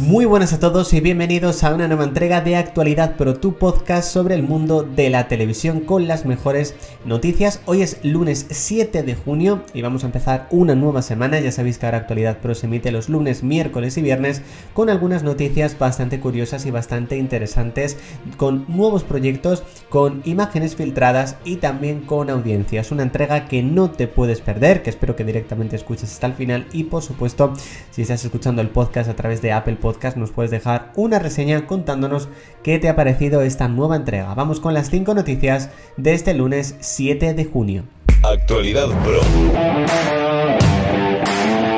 Muy buenas a todos y bienvenidos a una nueva entrega de Actualidad Pro, tu podcast sobre el mundo de la televisión con las mejores noticias. Hoy es lunes 7 de junio y vamos a empezar una nueva semana. Ya sabéis que ahora Actualidad Pro se emite los lunes, miércoles y viernes con algunas noticias bastante curiosas y bastante interesantes, con nuevos proyectos, con imágenes filtradas y también con audiencias. Una entrega que no te puedes perder, que espero que directamente escuches hasta el final y por supuesto si estás escuchando el podcast a través de Apple Podcast nos puedes dejar una reseña contándonos qué te ha parecido esta nueva entrega. Vamos con las 5 noticias de este lunes 7 de junio. Actualidad Pro.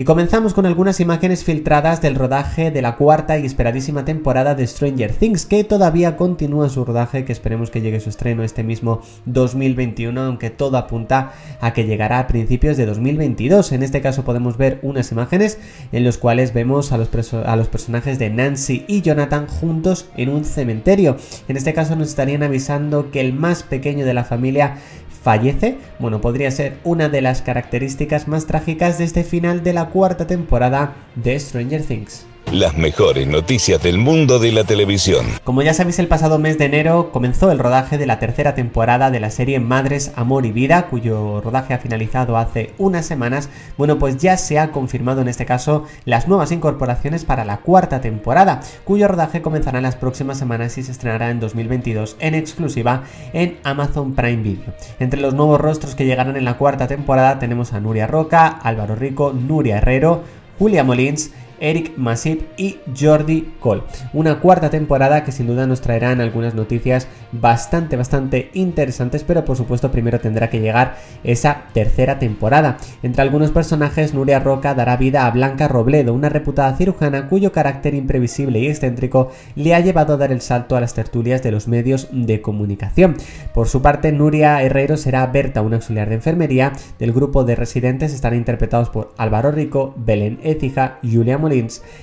Y comenzamos con algunas imágenes filtradas del rodaje de la cuarta y esperadísima temporada de Stranger Things, que todavía continúa su rodaje, que esperemos que llegue su estreno este mismo 2021, aunque todo apunta a que llegará a principios de 2022. En este caso podemos ver unas imágenes en las cuales vemos a los, a los personajes de Nancy y Jonathan juntos en un cementerio. En este caso nos estarían avisando que el más pequeño de la familia fallece, bueno, podría ser una de las características más trágicas de este final de la cuarta temporada de Stranger Things. Las mejores noticias del mundo de la televisión. Como ya sabéis, el pasado mes de enero comenzó el rodaje de la tercera temporada de la serie Madres, Amor y Vida, cuyo rodaje ha finalizado hace unas semanas. Bueno, pues ya se ha confirmado en este caso las nuevas incorporaciones para la cuarta temporada, cuyo rodaje comenzará en las próximas semanas y se estrenará en 2022 en exclusiva en Amazon Prime Video. Entre los nuevos rostros que llegarán en la cuarta temporada tenemos a Nuria Roca, Álvaro Rico, Nuria Herrero, Julia Molins, Eric Masip y Jordi Cole. Una cuarta temporada que sin duda nos traerán algunas noticias bastante, bastante interesantes, pero por supuesto primero tendrá que llegar esa tercera temporada. Entre algunos personajes, Nuria Roca dará vida a Blanca Robledo, una reputada cirujana cuyo carácter imprevisible y excéntrico le ha llevado a dar el salto a las tertulias de los medios de comunicación. Por su parte, Nuria Herrero será Berta, una auxiliar de enfermería del grupo de residentes, estarán interpretados por Álvaro Rico, Belén Écija, Julia Molina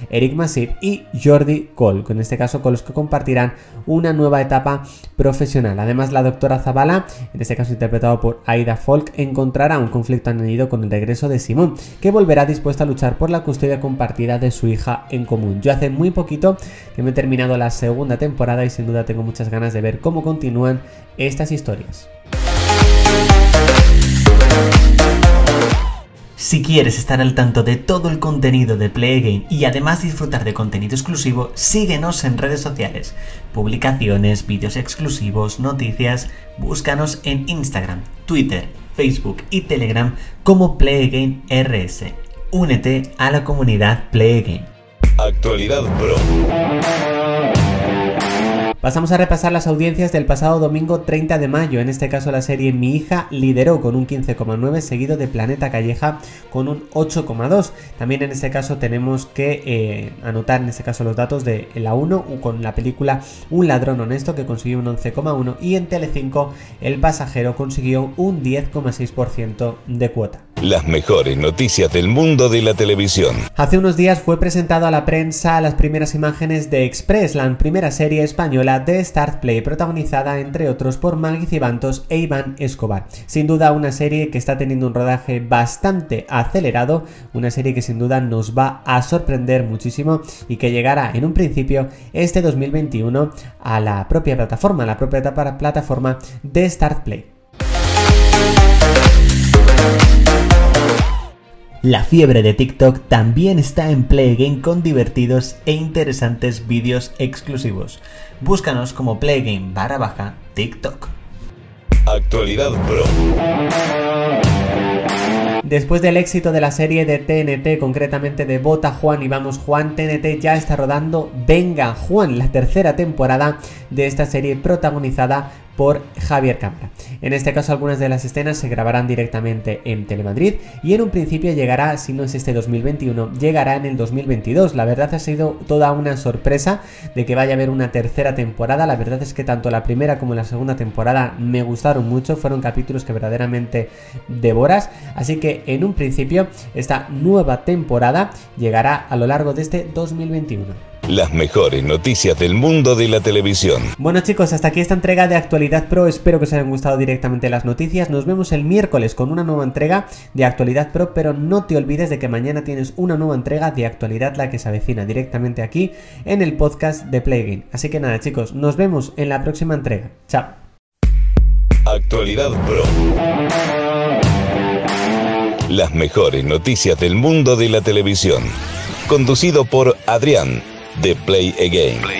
Eric Masip y Jordi Cole, en este caso con los que compartirán una nueva etapa profesional. Además, la doctora Zavala, en este caso interpretado por Aida Folk, encontrará un conflicto añadido con el regreso de Simón, que volverá dispuesta a luchar por la custodia compartida de su hija en común. Yo hace muy poquito que me he terminado la segunda temporada y sin duda tengo muchas ganas de ver cómo continúan estas historias. Si quieres estar al tanto de todo el contenido de Play y además disfrutar de contenido exclusivo, síguenos en redes sociales, publicaciones, vídeos exclusivos, noticias, búscanos en Instagram, Twitter, Facebook y Telegram como Play RS. Únete a la comunidad Play Actualidad Pro. Pasamos a repasar las audiencias del pasado domingo 30 de mayo. En este caso la serie Mi hija lideró con un 15,9 seguido de Planeta Calleja con un 8,2. También en este caso tenemos que eh, anotar en este caso los datos de la 1 con la película Un ladrón honesto que consiguió un 11,1 y en Telecinco El pasajero consiguió un 10,6% de cuota. Las mejores noticias del mundo de la televisión. Hace unos días fue presentado a la prensa las primeras imágenes de Express, la primera serie española de Start Play, protagonizada entre otros por Maggie Cibantos e Iván Escobar. Sin duda una serie que está teniendo un rodaje bastante acelerado, una serie que sin duda nos va a sorprender muchísimo y que llegará en un principio este 2021 a la propia plataforma, la propia plataforma de Start Play. La fiebre de TikTok también está en Play Game con divertidos e interesantes vídeos exclusivos. Búscanos como Playgame barra baja TikTok. Actualidad Pro. Después del éxito de la serie de TNT, concretamente de Bota Juan y Vamos Juan, TNT ya está rodando Venga Juan, la tercera temporada de esta serie protagonizada por Javier Cámara. En este caso algunas de las escenas se grabarán directamente en Telemadrid y en un principio llegará, si no es este 2021, llegará en el 2022. La verdad ha sido toda una sorpresa de que vaya a haber una tercera temporada. La verdad es que tanto la primera como la segunda temporada me gustaron mucho, fueron capítulos que verdaderamente devoras. Así que en un principio esta nueva temporada llegará a lo largo de este 2021. Las mejores noticias del mundo de la televisión. Bueno chicos, hasta aquí esta entrega de Actualidad Pro. Espero que os hayan gustado directamente las noticias. Nos vemos el miércoles con una nueva entrega de Actualidad Pro, pero no te olvides de que mañana tienes una nueva entrega de Actualidad la que se avecina directamente aquí en el podcast de Playgame. Así que nada chicos, nos vemos en la próxima entrega. Chao. Actualidad Pro. Las mejores noticias del mundo de la televisión. Conducido por Adrián de Play Again.